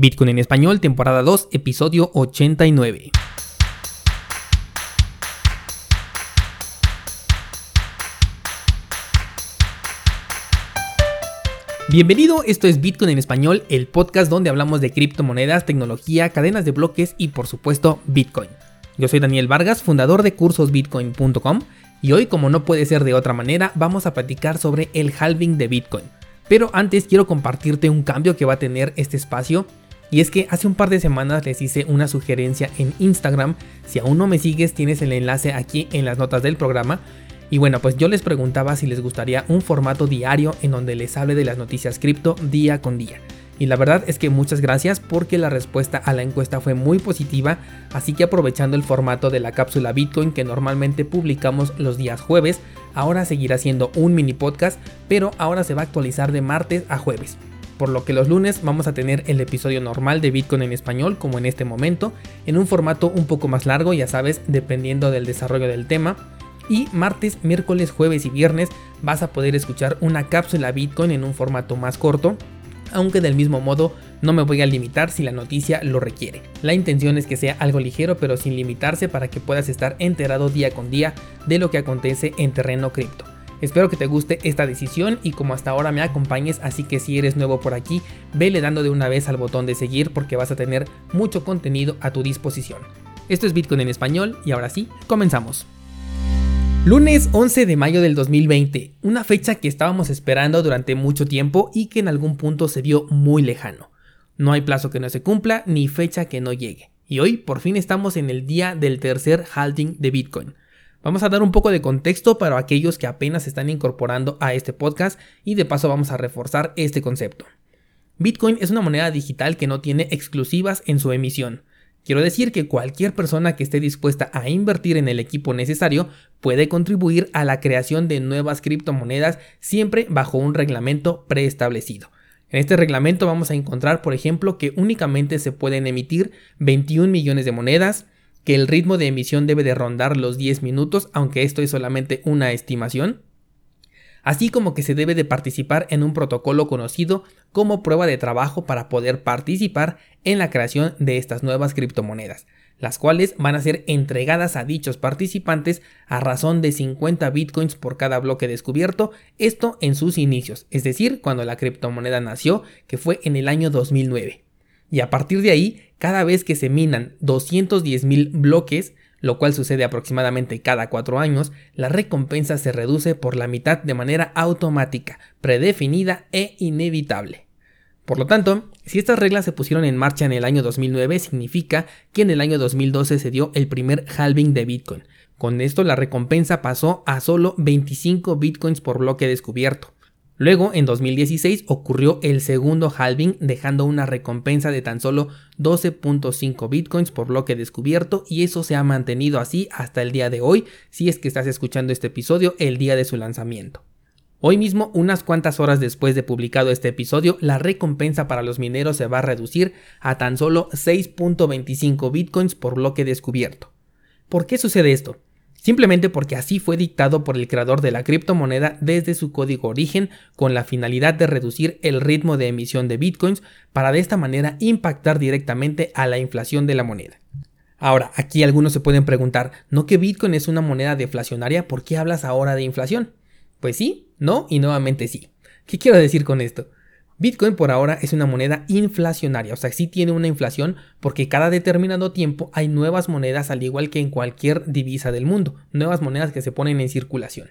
Bitcoin en español, temporada 2, episodio 89. Bienvenido, esto es Bitcoin en español, el podcast donde hablamos de criptomonedas, tecnología, cadenas de bloques y por supuesto Bitcoin. Yo soy Daniel Vargas, fundador de cursosbitcoin.com y hoy como no puede ser de otra manera vamos a platicar sobre el halving de Bitcoin. Pero antes quiero compartirte un cambio que va a tener este espacio y es que hace un par de semanas les hice una sugerencia en Instagram. Si aún no me sigues, tienes el enlace aquí en las notas del programa. Y bueno, pues yo les preguntaba si les gustaría un formato diario en donde les hable de las noticias cripto día con día. Y la verdad es que muchas gracias porque la respuesta a la encuesta fue muy positiva, así que aprovechando el formato de la cápsula Bitcoin que normalmente publicamos los días jueves, ahora seguirá siendo un mini podcast, pero ahora se va a actualizar de martes a jueves por lo que los lunes vamos a tener el episodio normal de Bitcoin en español, como en este momento, en un formato un poco más largo, ya sabes, dependiendo del desarrollo del tema. Y martes, miércoles, jueves y viernes vas a poder escuchar una cápsula Bitcoin en un formato más corto, aunque del mismo modo no me voy a limitar si la noticia lo requiere. La intención es que sea algo ligero pero sin limitarse para que puedas estar enterado día con día de lo que acontece en terreno cripto. Espero que te guste esta decisión y como hasta ahora me acompañes, así que si eres nuevo por aquí, vele dando de una vez al botón de seguir porque vas a tener mucho contenido a tu disposición. Esto es Bitcoin en español y ahora sí, comenzamos. Lunes 11 de mayo del 2020, una fecha que estábamos esperando durante mucho tiempo y que en algún punto se vio muy lejano. No hay plazo que no se cumpla ni fecha que no llegue. Y hoy por fin estamos en el día del tercer halving de Bitcoin. Vamos a dar un poco de contexto para aquellos que apenas se están incorporando a este podcast y de paso vamos a reforzar este concepto. Bitcoin es una moneda digital que no tiene exclusivas en su emisión. Quiero decir que cualquier persona que esté dispuesta a invertir en el equipo necesario puede contribuir a la creación de nuevas criptomonedas siempre bajo un reglamento preestablecido. En este reglamento vamos a encontrar, por ejemplo, que únicamente se pueden emitir 21 millones de monedas, que el ritmo de emisión debe de rondar los 10 minutos, aunque esto es solamente una estimación, así como que se debe de participar en un protocolo conocido como prueba de trabajo para poder participar en la creación de estas nuevas criptomonedas, las cuales van a ser entregadas a dichos participantes a razón de 50 bitcoins por cada bloque descubierto, esto en sus inicios, es decir, cuando la criptomoneda nació, que fue en el año 2009. Y a partir de ahí, cada vez que se minan 210.000 bloques, lo cual sucede aproximadamente cada 4 años, la recompensa se reduce por la mitad de manera automática, predefinida e inevitable. Por lo tanto, si estas reglas se pusieron en marcha en el año 2009, significa que en el año 2012 se dio el primer halving de Bitcoin. Con esto la recompensa pasó a solo 25 Bitcoins por bloque descubierto. Luego, en 2016, ocurrió el segundo halving, dejando una recompensa de tan solo 12.5 bitcoins por bloque descubierto, y eso se ha mantenido así hasta el día de hoy, si es que estás escuchando este episodio el día de su lanzamiento. Hoy mismo, unas cuantas horas después de publicado este episodio, la recompensa para los mineros se va a reducir a tan solo 6.25 bitcoins por bloque descubierto. ¿Por qué sucede esto? Simplemente porque así fue dictado por el creador de la criptomoneda desde su código origen con la finalidad de reducir el ritmo de emisión de bitcoins para de esta manera impactar directamente a la inflación de la moneda. Ahora, aquí algunos se pueden preguntar, ¿no que Bitcoin es una moneda deflacionaria? ¿Por qué hablas ahora de inflación? Pues sí, no y nuevamente sí. ¿Qué quiero decir con esto? Bitcoin por ahora es una moneda inflacionaria, o sea, sí tiene una inflación porque cada determinado tiempo hay nuevas monedas al igual que en cualquier divisa del mundo, nuevas monedas que se ponen en circulación.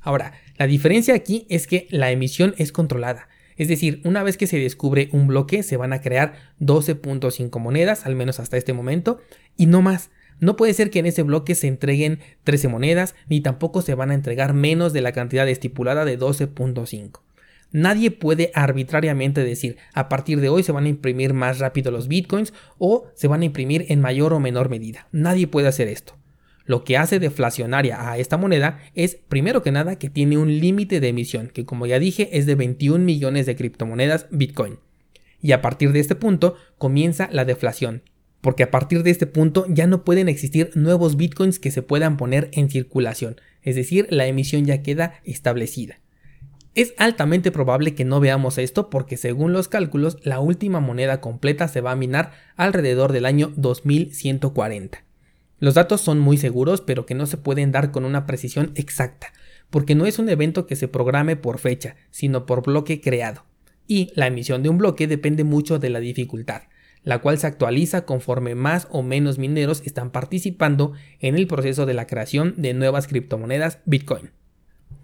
Ahora, la diferencia aquí es que la emisión es controlada, es decir, una vez que se descubre un bloque se van a crear 12.5 monedas, al menos hasta este momento, y no más. No puede ser que en ese bloque se entreguen 13 monedas, ni tampoco se van a entregar menos de la cantidad estipulada de 12.5. Nadie puede arbitrariamente decir a partir de hoy se van a imprimir más rápido los bitcoins o se van a imprimir en mayor o menor medida. Nadie puede hacer esto. Lo que hace deflacionaria a esta moneda es, primero que nada, que tiene un límite de emisión, que como ya dije es de 21 millones de criptomonedas Bitcoin. Y a partir de este punto comienza la deflación, porque a partir de este punto ya no pueden existir nuevos Bitcoins que se puedan poner en circulación, es decir, la emisión ya queda establecida. Es altamente probable que no veamos esto porque según los cálculos la última moneda completa se va a minar alrededor del año 2140. Los datos son muy seguros pero que no se pueden dar con una precisión exacta, porque no es un evento que se programe por fecha, sino por bloque creado. Y la emisión de un bloque depende mucho de la dificultad, la cual se actualiza conforme más o menos mineros están participando en el proceso de la creación de nuevas criptomonedas Bitcoin.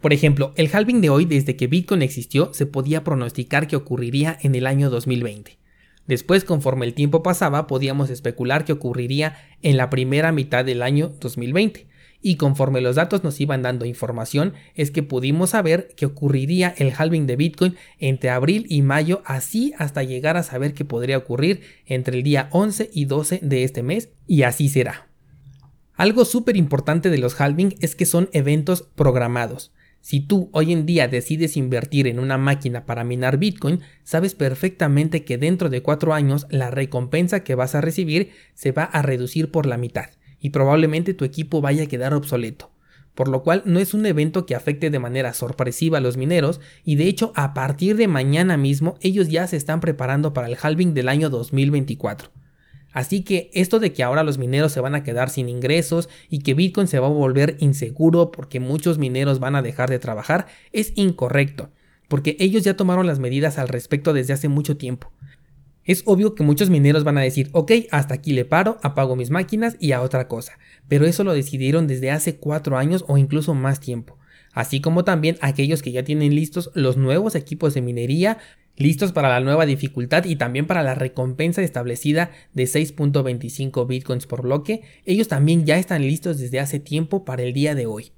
Por ejemplo, el halving de hoy desde que Bitcoin existió se podía pronosticar que ocurriría en el año 2020. Después, conforme el tiempo pasaba, podíamos especular que ocurriría en la primera mitad del año 2020. Y conforme los datos nos iban dando información, es que pudimos saber que ocurriría el halving de Bitcoin entre abril y mayo, así hasta llegar a saber que podría ocurrir entre el día 11 y 12 de este mes, y así será. Algo súper importante de los halving es que son eventos programados. Si tú hoy en día decides invertir en una máquina para minar Bitcoin, sabes perfectamente que dentro de cuatro años la recompensa que vas a recibir se va a reducir por la mitad y probablemente tu equipo vaya a quedar obsoleto. Por lo cual no es un evento que afecte de manera sorpresiva a los mineros y de hecho a partir de mañana mismo ellos ya se están preparando para el halving del año 2024. Así que esto de que ahora los mineros se van a quedar sin ingresos y que Bitcoin se va a volver inseguro porque muchos mineros van a dejar de trabajar es incorrecto, porque ellos ya tomaron las medidas al respecto desde hace mucho tiempo. Es obvio que muchos mineros van a decir, ok, hasta aquí le paro, apago mis máquinas y a otra cosa, pero eso lo decidieron desde hace cuatro años o incluso más tiempo así como también aquellos que ya tienen listos los nuevos equipos de minería, listos para la nueva dificultad y también para la recompensa establecida de 6.25 bitcoins por bloque, ellos también ya están listos desde hace tiempo para el día de hoy.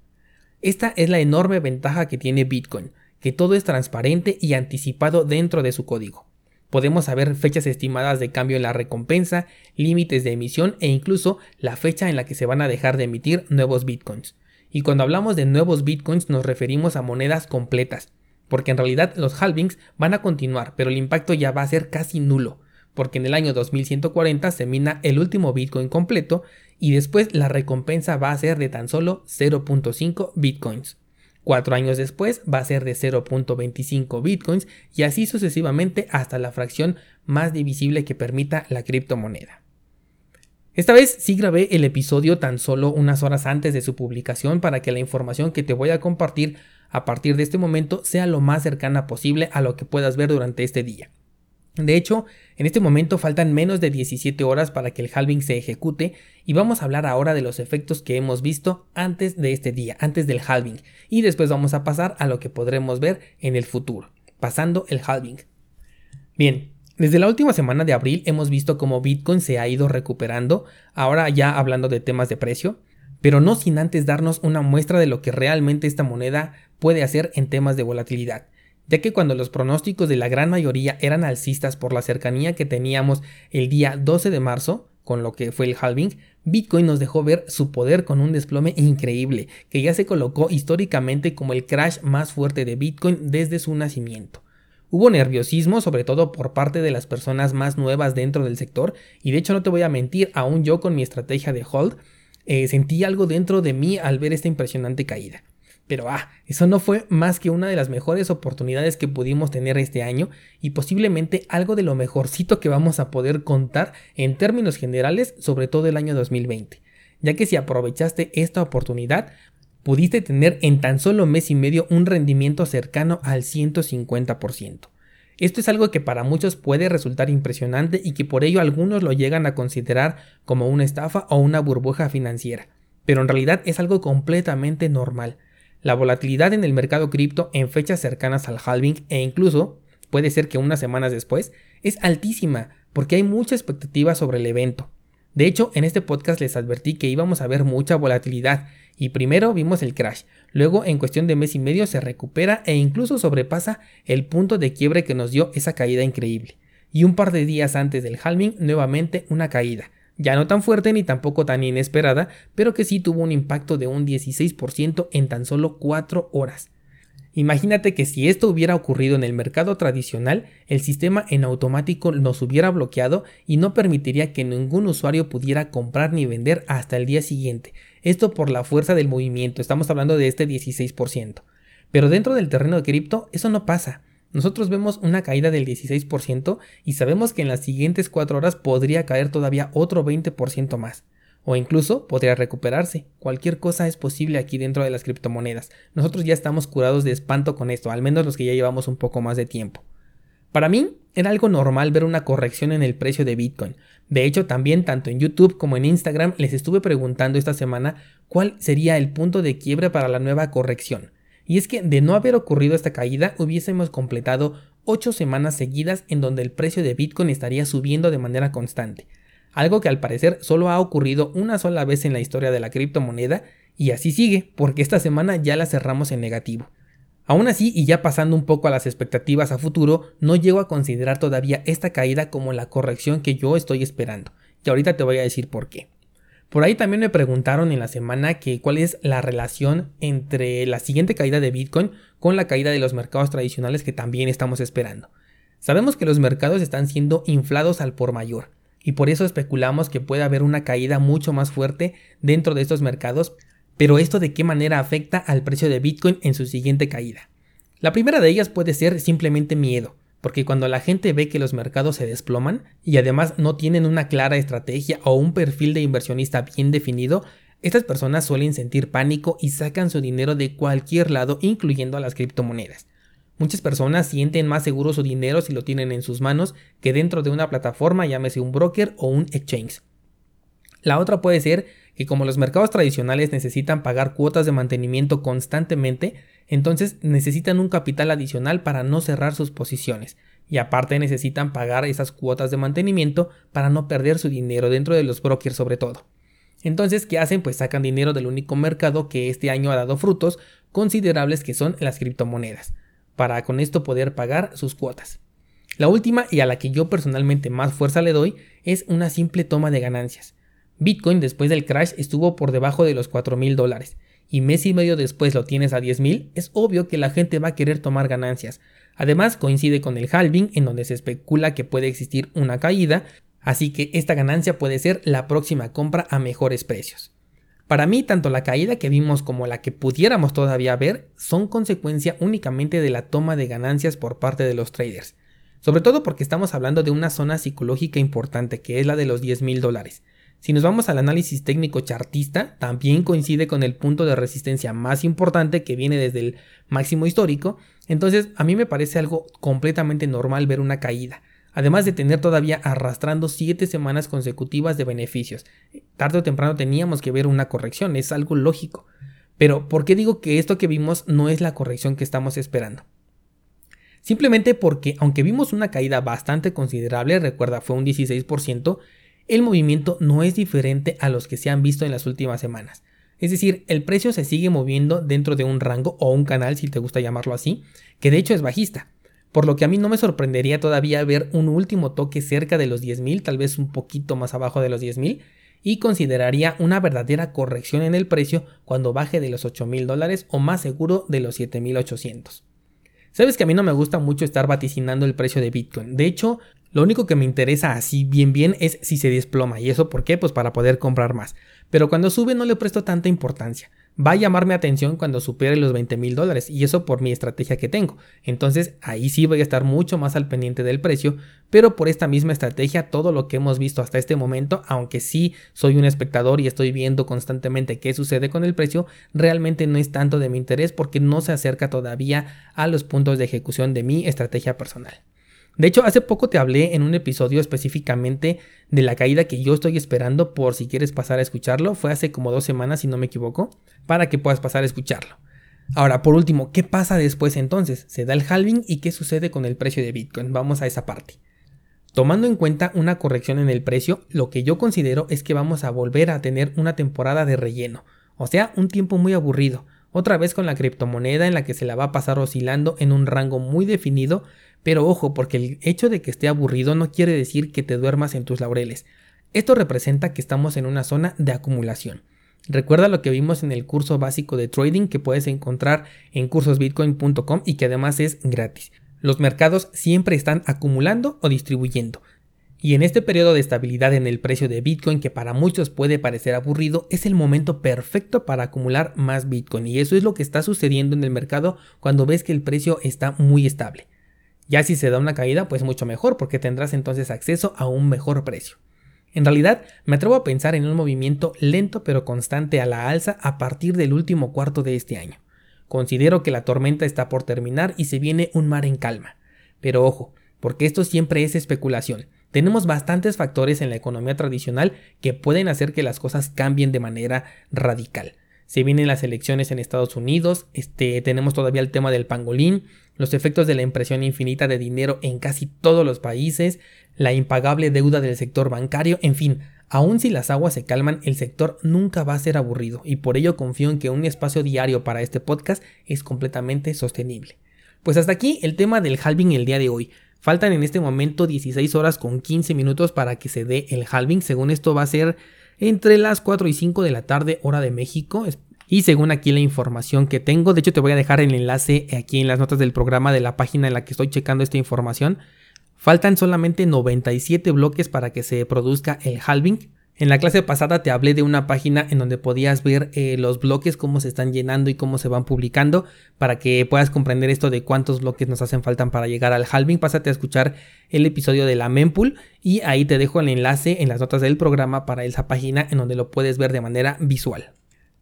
Esta es la enorme ventaja que tiene Bitcoin, que todo es transparente y anticipado dentro de su código. Podemos saber fechas estimadas de cambio en la recompensa, límites de emisión e incluso la fecha en la que se van a dejar de emitir nuevos bitcoins. Y cuando hablamos de nuevos bitcoins nos referimos a monedas completas, porque en realidad los halvings van a continuar, pero el impacto ya va a ser casi nulo, porque en el año 2140 se mina el último Bitcoin completo y después la recompensa va a ser de tan solo 0.5 Bitcoins. Cuatro años después va a ser de 0.25 Bitcoins y así sucesivamente hasta la fracción más divisible que permita la criptomoneda. Esta vez sí grabé el episodio tan solo unas horas antes de su publicación para que la información que te voy a compartir a partir de este momento sea lo más cercana posible a lo que puedas ver durante este día. De hecho, en este momento faltan menos de 17 horas para que el halving se ejecute y vamos a hablar ahora de los efectos que hemos visto antes de este día, antes del halving, y después vamos a pasar a lo que podremos ver en el futuro, pasando el halving. Bien, desde la última semana de abril hemos visto cómo Bitcoin se ha ido recuperando, ahora ya hablando de temas de precio, pero no sin antes darnos una muestra de lo que realmente esta moneda puede hacer en temas de volatilidad, ya que cuando los pronósticos de la gran mayoría eran alcistas por la cercanía que teníamos el día 12 de marzo, con lo que fue el halving, Bitcoin nos dejó ver su poder con un desplome increíble, que ya se colocó históricamente como el crash más fuerte de Bitcoin desde su nacimiento. Hubo nerviosismo, sobre todo por parte de las personas más nuevas dentro del sector, y de hecho no te voy a mentir, aún yo con mi estrategia de hold, eh, sentí algo dentro de mí al ver esta impresionante caída. Pero ah, eso no fue más que una de las mejores oportunidades que pudimos tener este año y posiblemente algo de lo mejorcito que vamos a poder contar en términos generales sobre todo el año 2020, ya que si aprovechaste esta oportunidad, pudiste tener en tan solo mes y medio un rendimiento cercano al 150%. Esto es algo que para muchos puede resultar impresionante y que por ello algunos lo llegan a considerar como una estafa o una burbuja financiera, pero en realidad es algo completamente normal. La volatilidad en el mercado cripto en fechas cercanas al halving e incluso puede ser que unas semanas después es altísima porque hay mucha expectativa sobre el evento. De hecho, en este podcast les advertí que íbamos a ver mucha volatilidad y primero vimos el crash, luego en cuestión de mes y medio se recupera e incluso sobrepasa el punto de quiebre que nos dio esa caída increíble. Y un par de días antes del halving nuevamente una caída, ya no tan fuerte ni tampoco tan inesperada, pero que sí tuvo un impacto de un 16% en tan solo 4 horas. Imagínate que si esto hubiera ocurrido en el mercado tradicional, el sistema en automático nos hubiera bloqueado y no permitiría que ningún usuario pudiera comprar ni vender hasta el día siguiente. Esto por la fuerza del movimiento, estamos hablando de este 16%. Pero dentro del terreno de cripto eso no pasa. Nosotros vemos una caída del 16% y sabemos que en las siguientes 4 horas podría caer todavía otro 20% más. O incluso podría recuperarse. Cualquier cosa es posible aquí dentro de las criptomonedas. Nosotros ya estamos curados de espanto con esto, al menos los que ya llevamos un poco más de tiempo. Para mí era algo normal ver una corrección en el precio de Bitcoin. De hecho, también tanto en YouTube como en Instagram les estuve preguntando esta semana cuál sería el punto de quiebre para la nueva corrección. Y es que de no haber ocurrido esta caída hubiésemos completado 8 semanas seguidas en donde el precio de Bitcoin estaría subiendo de manera constante. Algo que al parecer solo ha ocurrido una sola vez en la historia de la criptomoneda y así sigue, porque esta semana ya la cerramos en negativo. Aún así, y ya pasando un poco a las expectativas a futuro, no llego a considerar todavía esta caída como la corrección que yo estoy esperando. Y ahorita te voy a decir por qué. Por ahí también me preguntaron en la semana que cuál es la relación entre la siguiente caída de Bitcoin con la caída de los mercados tradicionales que también estamos esperando. Sabemos que los mercados están siendo inflados al por mayor y por eso especulamos que puede haber una caída mucho más fuerte dentro de estos mercados, pero esto de qué manera afecta al precio de Bitcoin en su siguiente caída. La primera de ellas puede ser simplemente miedo porque cuando la gente ve que los mercados se desploman y además no tienen una clara estrategia o un perfil de inversionista bien definido, estas personas suelen sentir pánico y sacan su dinero de cualquier lado, incluyendo a las criptomonedas. Muchas personas sienten más seguro su dinero si lo tienen en sus manos que dentro de una plataforma, llámese un broker o un exchange. La otra puede ser que como los mercados tradicionales necesitan pagar cuotas de mantenimiento constantemente, entonces necesitan un capital adicional para no cerrar sus posiciones. Y aparte necesitan pagar esas cuotas de mantenimiento para no perder su dinero dentro de los brokers sobre todo. Entonces, ¿qué hacen? Pues sacan dinero del único mercado que este año ha dado frutos considerables que son las criptomonedas, para con esto poder pagar sus cuotas. La última y a la que yo personalmente más fuerza le doy es una simple toma de ganancias. Bitcoin después del crash estuvo por debajo de los 4 mil dólares y mes y medio después lo tienes a 10 mil, es obvio que la gente va a querer tomar ganancias. Además coincide con el halving en donde se especula que puede existir una caída, así que esta ganancia puede ser la próxima compra a mejores precios. Para mí, tanto la caída que vimos como la que pudiéramos todavía ver son consecuencia únicamente de la toma de ganancias por parte de los traders. Sobre todo porque estamos hablando de una zona psicológica importante que es la de los 10 mil dólares. Si nos vamos al análisis técnico chartista, también coincide con el punto de resistencia más importante que viene desde el máximo histórico, entonces a mí me parece algo completamente normal ver una caída, además de tener todavía arrastrando 7 semanas consecutivas de beneficios. Tarde o temprano teníamos que ver una corrección, es algo lógico. Pero, ¿por qué digo que esto que vimos no es la corrección que estamos esperando? Simplemente porque, aunque vimos una caída bastante considerable, recuerda fue un 16%, el movimiento no es diferente a los que se han visto en las últimas semanas. Es decir, el precio se sigue moviendo dentro de un rango o un canal, si te gusta llamarlo así, que de hecho es bajista. Por lo que a mí no me sorprendería todavía ver un último toque cerca de los 10.000, tal vez un poquito más abajo de los 10.000, y consideraría una verdadera corrección en el precio cuando baje de los 8.000 dólares o más seguro de los 7.800. Sabes que a mí no me gusta mucho estar vaticinando el precio de Bitcoin. De hecho, lo único que me interesa así bien bien es si se desploma. ¿Y eso por qué? Pues para poder comprar más. Pero cuando sube no le presto tanta importancia. Va a llamarme atención cuando supere los 20 mil dólares y eso por mi estrategia que tengo. Entonces ahí sí voy a estar mucho más al pendiente del precio, pero por esta misma estrategia todo lo que hemos visto hasta este momento, aunque sí soy un espectador y estoy viendo constantemente qué sucede con el precio, realmente no es tanto de mi interés porque no se acerca todavía a los puntos de ejecución de mi estrategia personal. De hecho, hace poco te hablé en un episodio específicamente de la caída que yo estoy esperando por si quieres pasar a escucharlo. Fue hace como dos semanas, si no me equivoco, para que puedas pasar a escucharlo. Ahora, por último, ¿qué pasa después entonces? Se da el halving y qué sucede con el precio de Bitcoin. Vamos a esa parte. Tomando en cuenta una corrección en el precio, lo que yo considero es que vamos a volver a tener una temporada de relleno, o sea, un tiempo muy aburrido, otra vez con la criptomoneda en la que se la va a pasar oscilando en un rango muy definido pero ojo, porque el hecho de que esté aburrido no quiere decir que te duermas en tus laureles. Esto representa que estamos en una zona de acumulación. Recuerda lo que vimos en el curso básico de trading que puedes encontrar en cursosbitcoin.com y que además es gratis. Los mercados siempre están acumulando o distribuyendo. Y en este periodo de estabilidad en el precio de Bitcoin que para muchos puede parecer aburrido, es el momento perfecto para acumular más Bitcoin. Y eso es lo que está sucediendo en el mercado cuando ves que el precio está muy estable. Ya si se da una caída, pues mucho mejor, porque tendrás entonces acceso a un mejor precio. En realidad, me atrevo a pensar en un movimiento lento pero constante a la alza a partir del último cuarto de este año. Considero que la tormenta está por terminar y se viene un mar en calma. Pero ojo, porque esto siempre es especulación. Tenemos bastantes factores en la economía tradicional que pueden hacer que las cosas cambien de manera radical. Se vienen las elecciones en Estados Unidos, este, tenemos todavía el tema del pangolín, los efectos de la impresión infinita de dinero en casi todos los países, la impagable deuda del sector bancario, en fin, aun si las aguas se calman, el sector nunca va a ser aburrido y por ello confío en que un espacio diario para este podcast es completamente sostenible. Pues hasta aquí el tema del halving el día de hoy. Faltan en este momento 16 horas con 15 minutos para que se dé el halving. Según esto va a ser entre las 4 y 5 de la tarde hora de México. Y según aquí la información que tengo, de hecho te voy a dejar el enlace aquí en las notas del programa de la página en la que estoy checando esta información. Faltan solamente 97 bloques para que se produzca el halving. En la clase pasada te hablé de una página en donde podías ver eh, los bloques, cómo se están llenando y cómo se van publicando, para que puedas comprender esto de cuántos bloques nos hacen falta para llegar al halving. Pásate a escuchar el episodio de la mempool y ahí te dejo el enlace en las notas del programa para esa página en donde lo puedes ver de manera visual.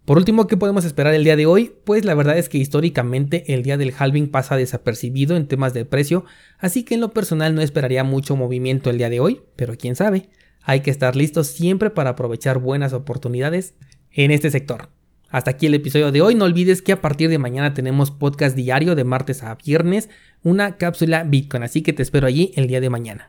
Por último, ¿qué podemos esperar el día de hoy? Pues la verdad es que históricamente el día del halving pasa desapercibido en temas de precio, así que en lo personal no esperaría mucho movimiento el día de hoy, pero quién sabe. Hay que estar listos siempre para aprovechar buenas oportunidades en este sector. Hasta aquí el episodio de hoy. No olvides que a partir de mañana tenemos podcast diario de martes a viernes, una cápsula Bitcoin. Así que te espero allí el día de mañana.